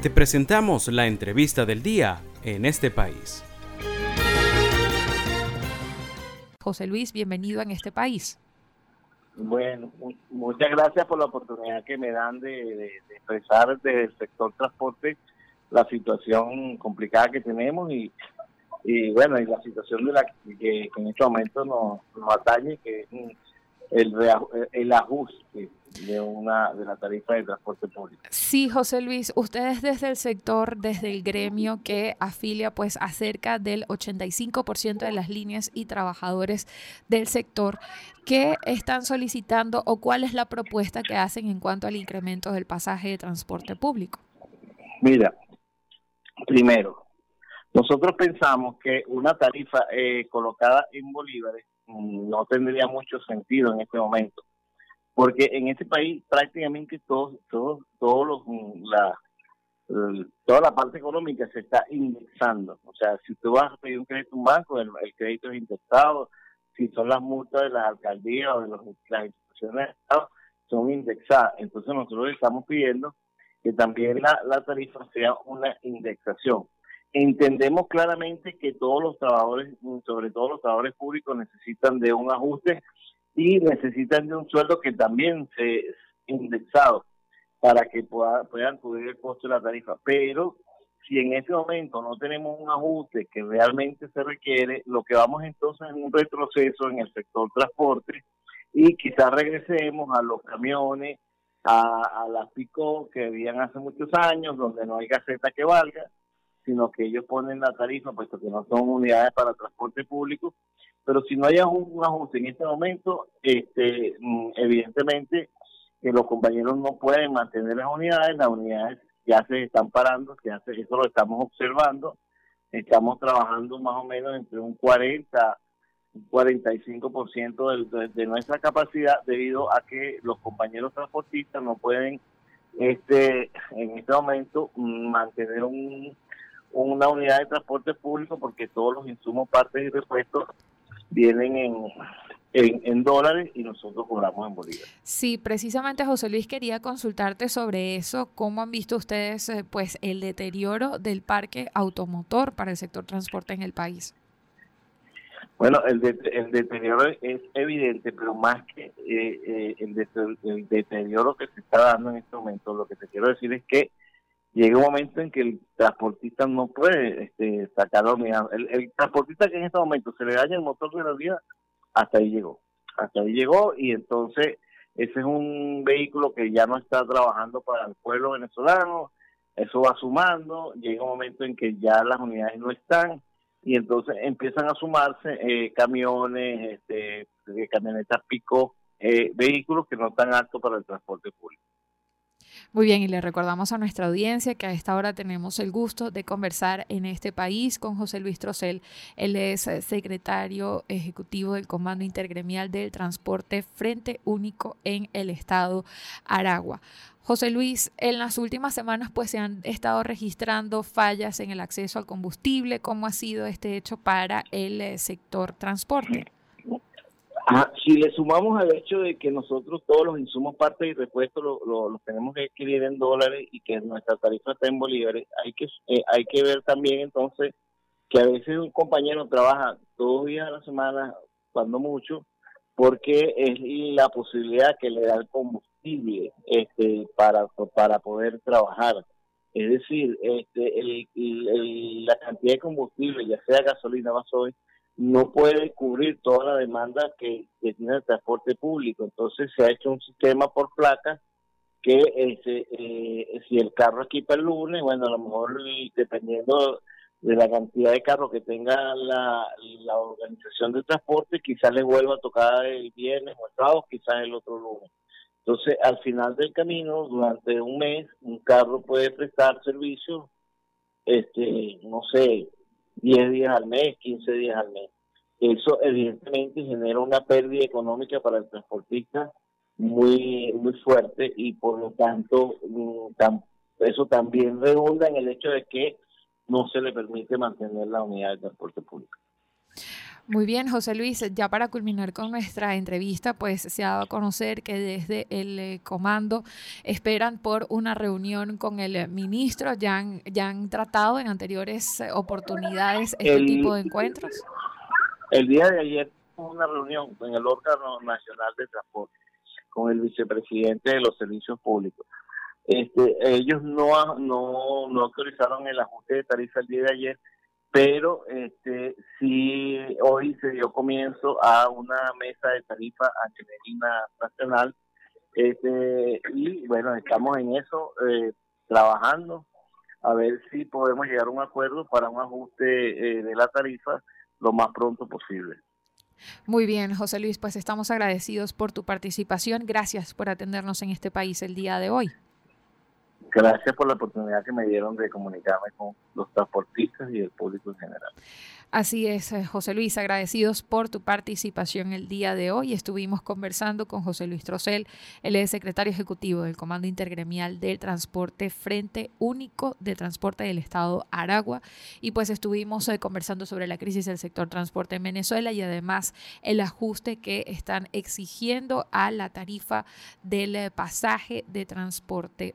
Te presentamos la entrevista del día en este país. José Luis, bienvenido en este país. Bueno, muchas gracias por la oportunidad que me dan de, expresar desde el sector transporte la situación complicada que tenemos y, y bueno, y la situación de la que, en este momento nos, nos atañe, que es el, el ajuste de una de la tarifa de transporte público. Sí, José Luis, ustedes desde el sector, desde el gremio que afilia pues a cerca del 85% de las líneas y trabajadores del sector, ¿qué están solicitando o cuál es la propuesta que hacen en cuanto al incremento del pasaje de transporte público? Mira, primero, nosotros pensamos que una tarifa eh, colocada en bolívares mm, no tendría mucho sentido en este momento porque en este país prácticamente todos todos todos los mm, la toda la parte económica se está indexando. O sea si tú vas a pedir un crédito a un banco el, crédito es indexado. Si son las multas de las alcaldías o de las instituciones son indexadas. Entonces nosotros estamos pidiendo que también la, la tarifa sea una indexación. Entendemos claramente que todos los trabajadores sobre todo los trabajadores públicos necesitan de un ajuste y necesitan de un sueldo que también se indexado para que puedan cubrir el costo de la tarifa. Pero si en ese momento no tenemos un ajuste que realmente se requiere, lo que vamos entonces es un retroceso en el sector transporte y quizás regresemos a los camiones, a, las picó que habían hace muchos años, donde no hay gaceta que valga, sino que ellos ponen la tarifa, puesto que no son unidades para transporte público, pero si no hay un, ajuste en este momento, este, mm, evidentemente que los compañeros no pueden mantener las unidades, las unidades ya se están parando, ya se, eso lo estamos observando, estamos trabajando más o menos entre un 40 un 45% de, de nuestra capacidad debido a que los compañeros transportistas no pueden este en este momento mm, mantener un, una unidad de transporte público porque todos los insumos, partes y repuestos vienen en, en, dólares y nosotros cobramos en bolívares. Sí, precisamente José Luis quería consultarte sobre eso. ¿Cómo han visto ustedes eh, pues el deterioro del parque automotor para el sector transporte en el país? Bueno, el, el deterioro es evidente, pero más que eh, eh, el, el deterioro que se está dando en este momento, lo que te quiero decir es que llega un momento en que el transportista no puede este, sacar la unidad. El, transportista que en este momento se le daña el motor de la vida, hasta ahí llegó. Hasta ahí llegó y entonces ese es un vehículo que ya no está trabajando para el pueblo venezolano, eso va sumando, llega un momento en que ya las unidades no están y entonces empiezan a sumarse eh, camiones, este, camionetas pico, eh, vehículos que no están aptos para el transporte público. Muy bien, y le recordamos a nuestra audiencia que a esta hora tenemos el gusto de conversar en este país con José Luis Trocel. Él es eh, secretario ejecutivo del Comando Intergremial del Transporte Frente Único en el Estado Aragua. José Luis, en las últimas semanas pues se han estado registrando fallas en el acceso al combustible. ¿Cómo ha sido este hecho para el eh, sector transporte? Si le sumamos al hecho de que nosotros todos los insumos, partes y repuestos los lo, tenemos que adquirir en dólares y que nuestra tarifa está en bolívares, hay que eh, hay que ver también entonces que a veces un compañero trabaja dos días a la semana, cuando mucho, porque es la posibilidad que le da el combustible este para para poder trabajar. Es decir, este el, la cantidad de combustible, ya sea gasolina o gasoil, no puede cubrir toda la demanda que, tiene el transporte público. Entonces se ha hecho un sistema por placa que este, eh, si el carro equipa el lunes, bueno, a lo mejor dependiendo de la cantidad de carros que tenga la, organización de transporte, quizás le vuelva a tocar el viernes o el sábado, quizás el otro lunes. Entonces, al final del camino, durante un mes, un carro puede prestar servicio, este, no sé, 10 días al mes, 15 días al mes. Eso evidentemente genera una pérdida económica para el transportista muy muy fuerte y por lo tanto mm, eso también redunda en el hecho de que no se le permite mantener la unidad de transporte público. Muy bien, José Luis, ya para culminar con nuestra entrevista, pues se ha dado a conocer que desde el eh, comando esperan por una reunión con el ministro, ya han, ya han tratado en anteriores eh, oportunidades este tipo de encuentros. El día de ayer hubo una reunión en el órgano nacional de transporte con el vicepresidente de los servicios públicos. Este, ellos no, no, no autorizaron el ajuste de tarifa el día de ayer, pero este sí hoy se dio comienzo a una mesa de tarifa a nacional este y bueno estamos en eso eh, trabajando a ver si podemos llegar a un acuerdo para un ajuste eh, de la tarifa lo más pronto posible. Muy bien, José Luis, pues estamos agradecidos por tu participación. Gracias por atendernos en este país el día de hoy. Gracias por la oportunidad que me dieron de comunicarme con los transportistas y el público en general. Así es, eh, José Luis, agradecidos por tu participación el día de hoy. Estuvimos conversando con José Luis Trocel, él es secretario ejecutivo del Comando Intergremial del Transporte Frente Único de Transporte del Estado Aragua. Y pues estuvimos eh, conversando sobre la crisis del sector transporte en Venezuela y además el ajuste que están exigiendo a la tarifa del eh, pasaje de transporte